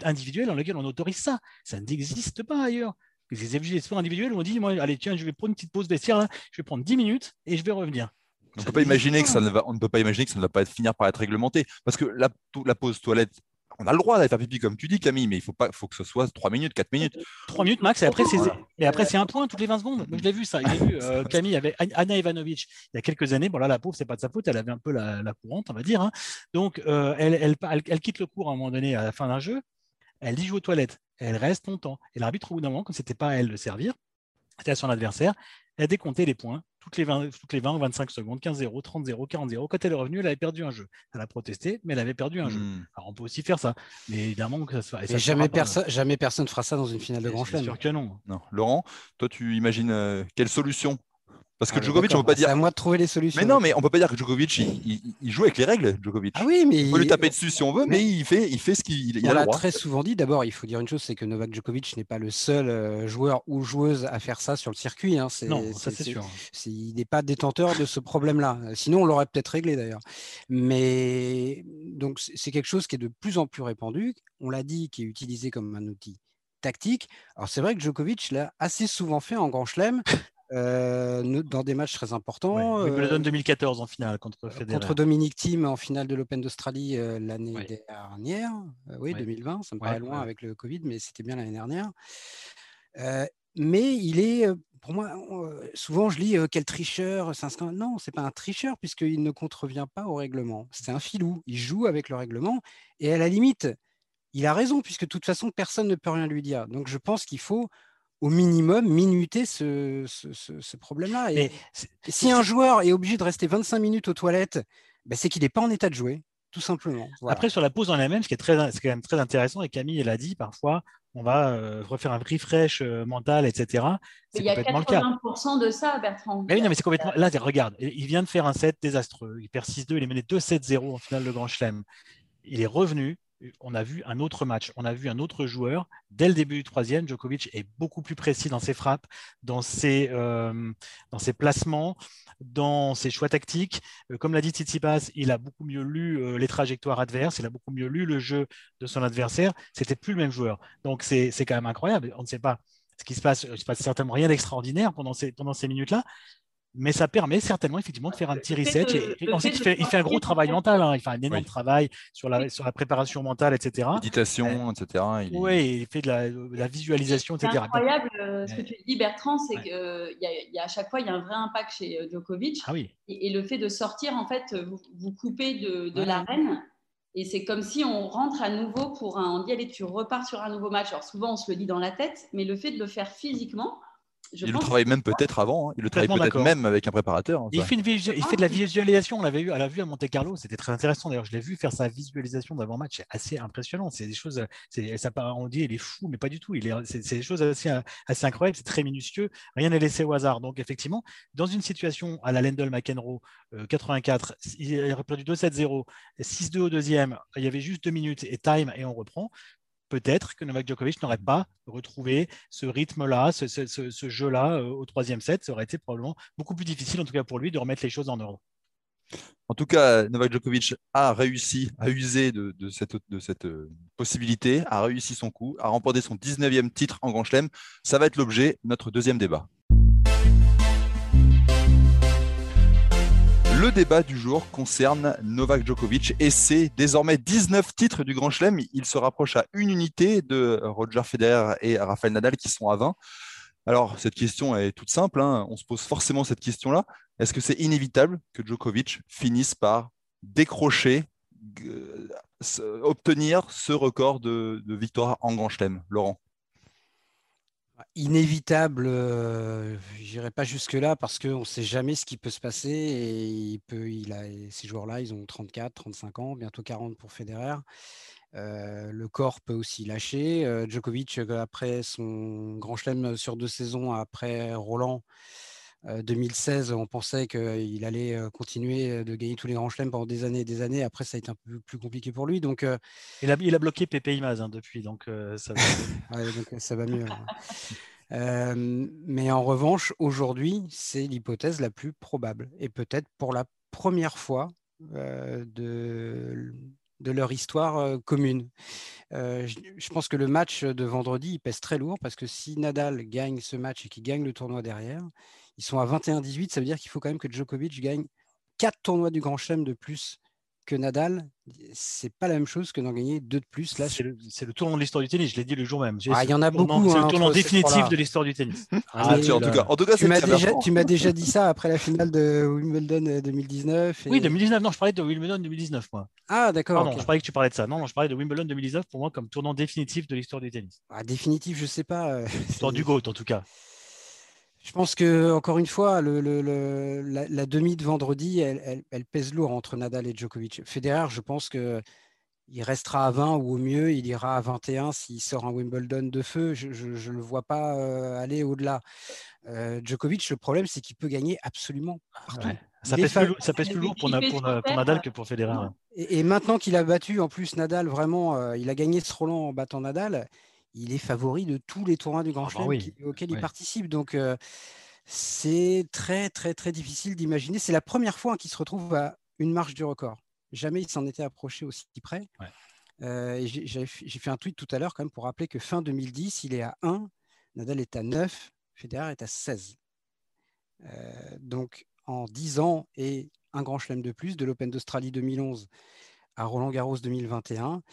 individuel dans lequel on autorise ça. Ça n'existe pas ailleurs. Les sports individuels ont dit, allez, tiens, je vais prendre une petite pause vestiaire, là, je vais prendre 10 minutes et je vais revenir. On, peut pas imaginer que ça ne va, on ne peut pas imaginer que ça ne va pas finir par être réglementé. Parce que la, la pause toilette, on a le droit d'aller faire pipi comme tu dis, Camille, mais il faut, pas, faut que ce soit 3 minutes, 4 minutes. 3 minutes max, et après, c'est, et après, c'est un point toutes les 20 secondes. je l'ai vu ça. Vu, euh, Camille avait Anna Ivanovic il y a quelques années. Bon, là, la pauvre, c'est pas de sa faute, elle avait un peu la, courante, on va dire. Hein. Donc, euh, elle, elle, elle, quitte le cours à un moment donné, à la fin d'un jeu. Elle dit jouer aux toilettes. Elle reste longtemps. Et l'arbitre, au bout d'un moment, comme c'était pas à elle de servir, c'était à son adversaire, elle a décompté les points toutes les 20, toutes les 20 ou 25 secondes, 15-0, 30-0, 40-0. Quand elle est revenue, elle avait perdu un jeu. Elle a protesté, mais elle avait perdu un jeu. Hmm. Alors on peut aussi faire ça, mais évidemment que ça se jamais, personne, jamais personne fera ça dans une finale de Grand Chelem. sûr que non. non. Laurent, toi, tu imagines euh, quelle solution parce que ah, Djokovic, on peut pas dire. C'est à moi de trouver les solutions. Mais non, mais on peut pas dire que Djokovic, il, joue avec les règles, Djokovic. Ah oui, mais. On peut lui taper dessus si on veut, mais, il, fait, il fait ce qu'il il a. On l'a très souvent dit. D'abord, il faut dire une chose c'est que Novak Djokovic n'est pas le seul euh, joueur ou joueuse à faire ça sur le circuit. Hein. Non, ça c'est sûr. il n'est pas détenteur de ce problème-là. Sinon, on l'aurait peut-être réglé d'ailleurs. Mais donc, c'est quelque chose qui est de plus en plus répandu. On l'a dit, qui est utilisé comme un outil tactique. Alors, c'est vrai que Djokovic l'a assez souvent fait en Grand Chelem. Euh, dans des matchs très importants. Wimbledon 2014 en finale contre Federer. Contre Dominique Thiem en finale de l'Open d'Australie euh, l'année dernière. Euh, oui, 2020, ça me paraît loin avec le Covid, mais c'était bien l'année dernière. mais il est, pour moi, souvent je lis quel tricheur. Un non, c'est pas un tricheur puisqu'il ne contrevient pas au règlement. C'est un filou. Il joue avec le règlement et à la limite, il a raison puisque de toute façon personne ne peut rien lui dire. Donc je pense qu'il faut au minimum minuter ce, ce, problème-là. Et, si un joueur est obligé de rester 25 minutes aux toilettes, ben, c'est qu'il n'est pas en état de jouer, tout simplement. Après, sur la pause en elle-même, ce qui est, très, quand même très intéressant, et Camille l'a dit, parfois, on va euh, refaire un refresh euh, mental, etc. Il y a 80% de ça, Bertrand. Mais oui, non, mais c'est complètement. Là, regarde, il vient de faire un set désastreux. Il perd 6-2, il est mené 2-7-0 en finale de Grand Chelem. Il est revenu, on a vu un autre match, on a vu un autre joueur. Dès le début du troisième, Djokovic est beaucoup plus précis dans ses frappes, dans ses, euh, placements, dans ses choix tactiques. Euh, comme l'a dit Tsitsipas, il a beaucoup mieux lu euh, les trajectoires adverses, il a beaucoup mieux lu le jeu de son adversaire. C'était plus le même joueur. Donc c'est quand même incroyable. On ne sait pas ce qui se passe. Il ne se passe certainement rien d'extraordinaire pendant ces, pendant ces minutes-là mais ça permet certainement effectivement de faire un petit reset. Et, ensuite, il fait, il fait, un gros travail mental. Hein. Il fait un énorme travail sur la, sur la préparation mentale, etc. Méditation, etc. Oui, il fait de la, visualisation, etc. C'est incroyable euh, ce que tu dis, Bertrand, c'est qu'à y a, à chaque fois, il y a un vrai impact chez euh, Djokovic. Ah oui. et, le fait de sortir, en fait, vous, vous coupez de, de l'arène. Et c'est comme si on rentre à nouveau pour un. On dit, allez, tu repars sur un nouveau match. Alors souvent, on se le dit dans la tête, mais le fait de le faire physiquement, il le travaille même peut-être avant. Hein. Il le travaille peut-être même avec un préparateur. Hein, il, fait il, fait de la visualisation. On l'avait vu à la vue à Monte Carlo. C'était très intéressant. D'ailleurs, je l'ai vu faire sa visualisation d'avant-match. C'est assez impressionnant. C'est des choses. Ça, on dit il est fou, mais pas du tout. C'est des choses assez, assez incroyables. C'est très minutieux. Rien n'est laissé au hasard. Donc, effectivement, dans une situation à la Lendl McEnroe 84, il aurait perdu 2-7-0, 6-2 au deuxième. Il y avait juste deux minutes et time et on reprend peut-être que Novak Djokovic n'aurait pas retrouvé ce rythme-là, ce, jeu-là euh, au troisième set. Ça aurait été probablement beaucoup plus difficile, en tout cas pour lui, de remettre les choses en ordre. En tout cas, Novak Djokovic a réussi à user de, cette, de cette, euh, possibilité, a réussi son coup, a remporté son 19e titre en Grand Chelem. Ça va être l'objet de notre deuxième débat. Le débat du jour concerne Novak Djokovic et ses désormais 19 titres du Grand Chelem. Il se rapproche à une unité de Roger Federer et Rafael Nadal qui sont à 20. Alors, cette question est toute simple. Hein. On se pose forcément cette question-là. Est-ce que c'est inévitable que Djokovic finisse par décrocher, euh, obtenir ce record de, de victoire en Grand Chelem? Laurent Inévitable, euh, je n'irai pas jusque-là parce qu'on ne sait jamais ce qui peut se passer. Et il peut, a, ces joueurs-là, ils ont 34, 35 ans, bientôt 40 pour Federer. Euh, le corps peut aussi lâcher. Euh, Djokovic, après son grand chelem sur deux saisons, après Roland, 2016, on pensait qu'il allait continuer de gagner tous les grands chelems pendant des années et des années. Après, ça a été un peu plus compliqué pour lui. Donc, il, a, il a bloqué Pepe Imaz hein, depuis, donc, ça, va... donc ça va mieux. Mais en revanche, aujourd'hui, c'est l'hypothèse la plus probable. Et peut-être pour la première fois de, de leur histoire commune. je, pense que le match de vendredi, il pèse très lourd parce que si Nadal gagne ce match et qu'il gagne le tournoi derrière, ils sont à 21-18, ça veut dire qu'il faut quand même que Djokovic gagne 4 tournois du Grand Chelem de plus que Nadal. C'est pas la même chose que d'en gagner deux de plus. Là, c'est le, tournoi de l'histoire du tennis, je l'ai dit le jour même. Ah, il y en a beaucoup. C'est le hein, tournoi définitif de l'histoire du tennis. Ah, en, tout cas, en tout cas, tu m'as déjà, tu m'as déjà dit ça après la finale de Wimbledon 2019. Euh, oui, 2019. Non, je parlais de Wimbledon 2019, moi. Ah, d'accord. Non, je parlais que tu parlais de ça. Non, non, je parlais de Wimbledon 2019 pour moi comme tournant définitif de l'histoire du tennis. Ah, définitif, je sais pas. Euh, l'histoire du GOAT, en tout cas. Je pense que encore une fois, la, demi de vendredi, elle, pèse lourd entre Nadal et Djokovic. Federer, je pense que il restera à 20 ou au mieux, il ira à 21 s'il sort un Wimbledon de feu. Je ne le vois pas euh, aller au-delà. Euh, Djokovic, le problème, c'est qu'il peut gagner absolument partout. Ça, pèse plus, lourd pour, Nadal que pour Federer. Et, maintenant qu'il a battu en plus Nadal, vraiment, euh, il a gagné ce Roland en battant Nadal il est favori de tous les tournois du Grand ah bah Chelem auxquels il participe. Donc, c'est très, très, très difficile d'imaginer. C'est la première fois qu'il se retrouve à une marche du record. Jamais il s'en était approché aussi près. j'ai fait un tweet tout à l'heure quand même pour rappeler que fin 2010, il est à 1, Nadal est à 9, Federer est à 16. donc, en 10 ans et un Grand Chelem de plus, de l'Open d'Australie 2011 à Roland Garros 2021,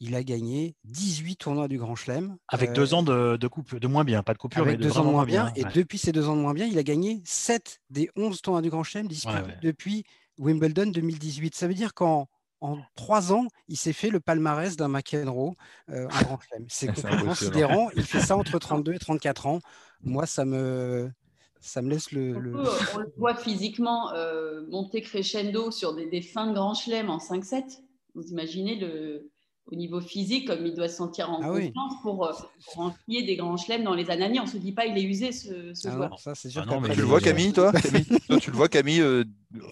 il a gagné 18 tournois du Grand Chelem. Avec deux ans de, de, coupe, de moins bien, pas de coupure, avec deux ans de moins bien. Et depuis ces deux ans de moins bien, il a gagné 7 des 11 tournois du Grand Chelem disputés depuis Wimbledon 2018. Ça veut dire qu'en en trois ans, il s'est fait le palmarès d'un McEnroe euh, en Grand Chelem. C'est considérant. Il fait ça entre 32 et 34 ans. Moi, ça me, ça me laisse le. on le voit physiquement euh, monter crescendo sur des, fins de Grand Chelem en 5-7. Vous imaginez le, au niveau physique, comme il doit se sentir en ah confiance pour, euh, pour des grands chelems dans les années. On ne se dit pas il est usé ce, ce ah joueur. ça, sûr ah tu le vois Camille, toi, Tu le vois Camille euh,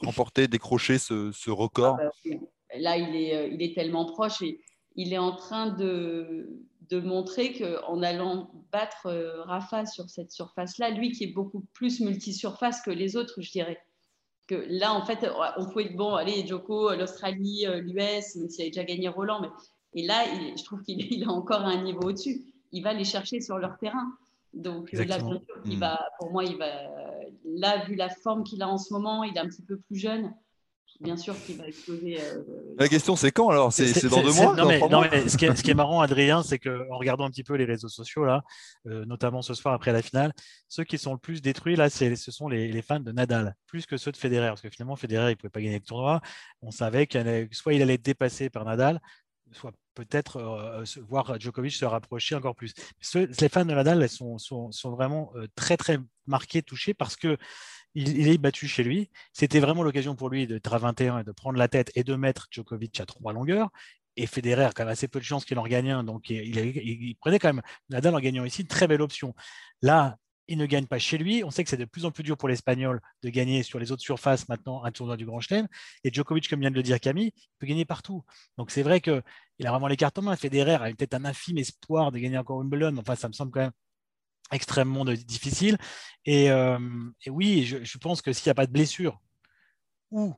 remporter, décrocher ce, ce record ah bah Là, il est, euh, il est tellement proche et il est en train de, de montrer qu'en allant battre Rafa sur cette surface-là, lui qui est beaucoup plus multi-surface que les autres, je dirais. Que là, en fait, on pouvait être bon, allez, Joko, l'Australie, l'US, même s'il a déjà gagné Roland, mais et là, je trouve qu'il a encore un niveau au-dessus. Il va les chercher sur leur terrain. Donc euh, là, il va, pour moi, il va, là, vu la forme qu'il a en ce moment, il est un petit peu plus jeune. Bien sûr qu'il va exploser. Euh, la question, c'est quand alors? C'est dans deux mois Non, mais, non mais ce, qui est, marrant, Adrien, c'est qu'en regardant un petit peu les réseaux sociaux, là, euh, notamment ce soir après la finale, ceux qui sont le plus détruits, là, ce sont les, les, fans de Nadal, plus que ceux de Federer. Parce que finalement, Federer, il ne pouvait pas gagner le tournoi. On savait qu'il soit il allait être dépassé par Nadal, soit peut-être euh, voir Djokovic se rapprocher encore plus. les fans de Nadal sont, vraiment euh, très très marqués, touchés parce que il, est battu chez lui. C'était vraiment l'occasion pour lui d'être à 21 et de prendre la tête et de mettre Djokovic à trois longueurs. Et Federer, quand même assez peu de chances qu'il en gagne un, donc il, il, prenait quand même Nadal en gagnant ici une très belle option. Là, il ne gagne pas chez lui. On sait que c'est de plus en plus dur pour l'Espagnol de gagner sur les autres surfaces maintenant un tournoi du Grand Chelem. Et Djokovic, comme vient de le dire Camille, peut gagner partout. Donc c'est vrai qu'il a vraiment les cartes en main. Federer a peut-être un infime espoir de gagner encore Wimbledon. Enfin, ça me semble quand même extrêmement difficile. Et, euh, oui, je, pense que s'il n'y a pas de blessure ou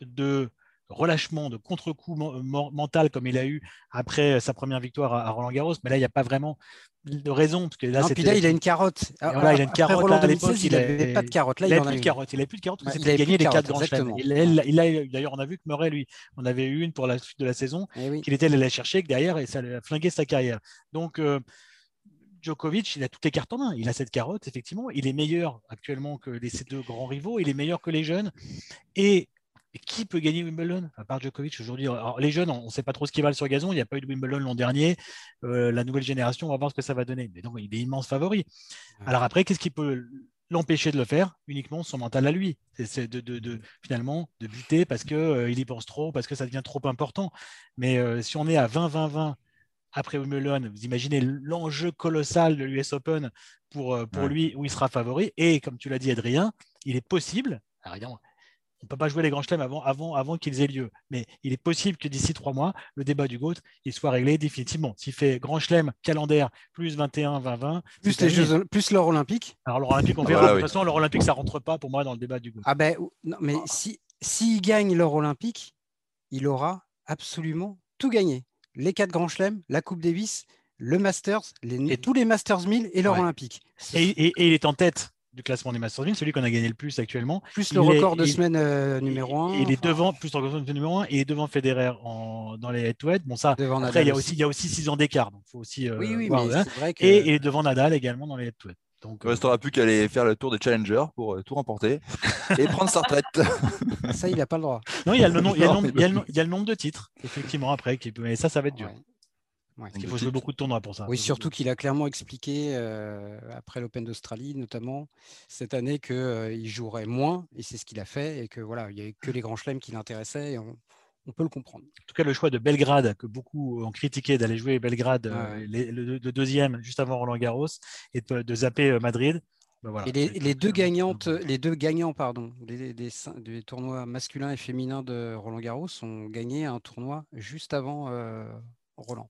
de relâchement, de contre-coup mental comme il a eu après sa première victoire à Roland Garros, mais là, il n'y a pas vraiment de raison. Parce que là, puis là, il a une carotte. il a une carotte. à il n'avait pas de carotte. Là, il, n'a plus de carotte. Il n'avait plus de carotte parce qu'il a gagné les quatre grands chelems. D'ailleurs, on a vu que Murray, lui, on avait eu une pour la suite de la saison, eh qu'il était allé la chercher, que derrière, et ça a flingué sa carrière. Donc, euh, Djokovic, il a toutes les cartes en main. Il a cette carotte, effectivement. Il est meilleur actuellement que les, ces deux grands rivaux. Il est meilleur que les jeunes. Et qui peut gagner Wimbledon à part Djokovic aujourd'hui? Les jeunes, on ne sait pas trop ce qu'ils valent sur gazon. Il n'y a pas eu de Wimbledon l'an dernier. Euh, la nouvelle génération, on va voir ce que ça va donner. Mais donc, il est immense favori. Alors après, qu'est-ce qui peut l'empêcher de le faire? Uniquement son mental à lui. C'est de, finalement de buter parce qu'il euh, il y pense trop, parce que ça devient trop important. Mais euh, si on est à 20-20-20 après Wimbledon, vous imaginez l'enjeu colossal de l'US Open pour, pour lui où il sera favori. Et comme tu l'as dit, Adrien, il est possible. Alors, on ne peut pas jouer les grands chelems avant, avant, avant qu'ils aient lieu. Mais il est possible que d'ici trois mois, le débat du GOAT il soit réglé définitivement. S'il fait grand chelem calendaire plus 21, 20, 20. Plus, les jeux, plus l'or olympique? Alors l'or olympique, on verra. de toute façon, l'or olympique, ça ne rentre pas pour moi dans le débat du GOAT. Ah ben, non, mais s'il si, gagne l'or olympique, il aura absolument tout gagné. Les quatre grands chelems, la Coupe Davis, le Masters, les, et tous les Masters 1000 et l'or olympique. et, il est en tête du classement des Masters 1000, celui qu'on a gagné le plus actuellement. Plus le record de semaine euh, numéro 1. Il, est devant, plus le record de semaine numéro 1, et il est devant Federer en, dans les head-to-head. Bon, ça, après, il y, a aussi, il y a aussi 6 ans d'écart, donc il faut aussi euh, oui, oui, Mais hein. vrai que... et, il est devant Nadal également dans les head-to-head. Donc, il ne restera plus qu'à aller faire le tour des challengers pour euh, tout remporter et prendre sa retraite. ça, il n'a pas le droit. Non, il y, a le, il, y a le il y a le nombre de titres, effectivement, après. Qui... Mais ça, ça va être dur. Il faut jouer beaucoup de tournois pour ça. Oui, surtout qu'il a clairement expliqué, euh, après l'Open d'Australie notamment, cette année qu'il euh, jouerait moins, et c'est ce qu'il a fait, et que voilà, il n'y avait que les grands chelems qui l'intéressaient, et on, peut le comprendre. En tout cas, le choix de Belgrade, que beaucoup ont critiqué d'aller jouer Belgrade, euh, le, tournoi juste avant Roland Garros, et de, zapper Madrid. Ben voilà, et les, deux gagnantes, les deux gagnants pardon, des, des, tournois masculins et féminins de Roland Garros ont gagné un tournoi juste avant Roland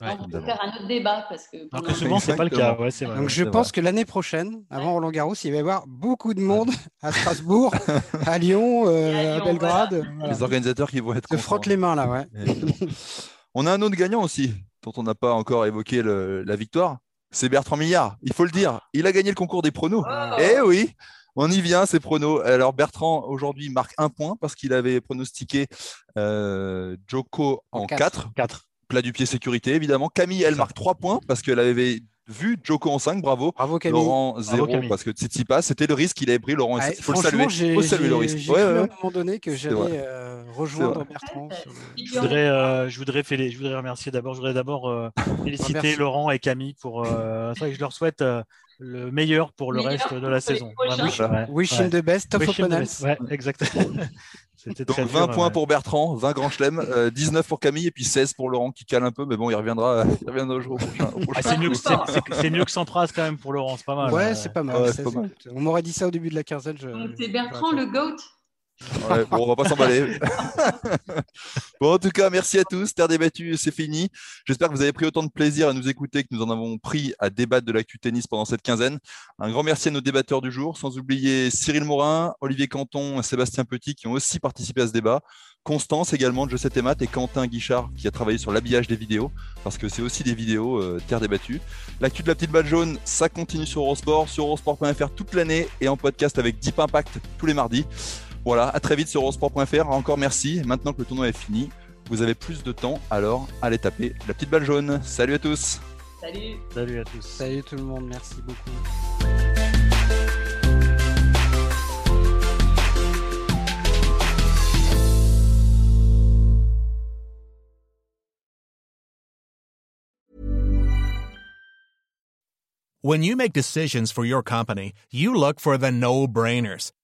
on peut faire un autre débat parce que. Alors que souvent, c'est pas le cas. Donc, je pense que l'année prochaine, avant Roland Garros, il va y avoir beaucoup de monde à Strasbourg, à Lyon, euh, à, Belgrade. Les organisateurs qui vont être. Se frottent les mains là, ouais. on a un autre gagnant aussi, dont on n'a pas encore évoqué la victoire. C'est Bertrand Millard. Il faut le dire. Il a gagné le concours des pronos. Oh. Eh oui. On y vient, ces pronos. Alors Bertrand, aujourd'hui, marque un point parce qu'il avait pronostiqué euh, Joko en 4. 4 plat du pied sécurité, évidemment. Camille, elle marque 3 points parce qu'elle avait vu Joko en 5, bravo. Bravo Camille. Laurent 0 parce que Tsitsipas, c'était le risque qu'il avait pris. Laurent, il faut le saluer. Il faut saluer le risque. J'ai ouais, cru à un moment donné que j'allais euh, rejoindre Bertrand. Je voudrais, euh, je voudrais, je voudrais remercier d'abord, je voudrais d'abord euh, féliciter Laurent et Camille pour. c'est vrai que je leur souhaite le meilleur pour le reste de la saison. Wish, the best, top opponents. Ouais, exactement. Donc 20 points pour Bertrand, 20 grands chelems, 19 pour Camille et puis 16 pour Laurent qui cale un peu, mais bon, il reviendra, il reviendra au jour prochain. Ah, c'est mieux, que, mieux que Sampras quand même pour Laurent, c'est pas mal. Ouais, c'est pas mal. On m'aurait dit ça au début de la quinzaine. C'est Bertrand le GOAT Ouais, bon, on va pas s'emballer. bon, en tout cas, merci à tous. Terre débattue, c'est fini. J'espère que vous avez pris autant de plaisir à nous écouter que nous en avons pris à débattre de l'actu tennis pendant cette quinzaine. Un grand merci à nos débatteurs du jour, sans oublier Cyril Morin, Olivier Canton et Sébastien Petit qui ont aussi participé à ce débat. Constance également de Je sais tes maths et Quentin Guichard qui a travaillé sur l'habillage des vidéos parce que c'est aussi des vidéos euh, terre débattue. L'actu de la petite balle jaune, ça continue sur Eurosport, sur eurosport.fr toute l'année et en podcast avec Deep Impact tous les mardis. Voilà, à très vite sur eurosport.fr. Encore merci. Maintenant que le tournoi est fini, vous avez plus de temps, alors allez taper la petite balle jaune. Salut à tous. Salut. Salut à tous. Salut tout le monde, merci beaucoup. When you make decisions for your company, you look for the no-brainers.